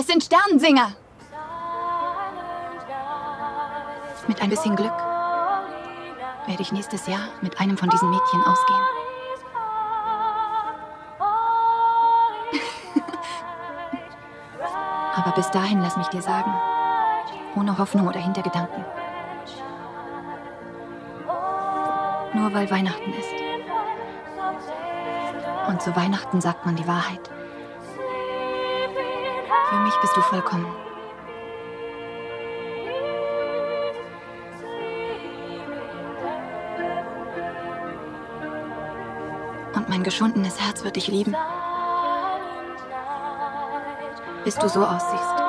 Es sind Sternensinger. Mit ein bisschen Glück werde ich nächstes Jahr mit einem von diesen Mädchen ausgehen. Aber bis dahin lass mich dir sagen, ohne Hoffnung oder Hintergedanken. Nur weil Weihnachten ist. Und zu Weihnachten sagt man die Wahrheit. Für mich bist du vollkommen. Und mein geschundenes Herz wird dich lieben, bis du so aussiehst.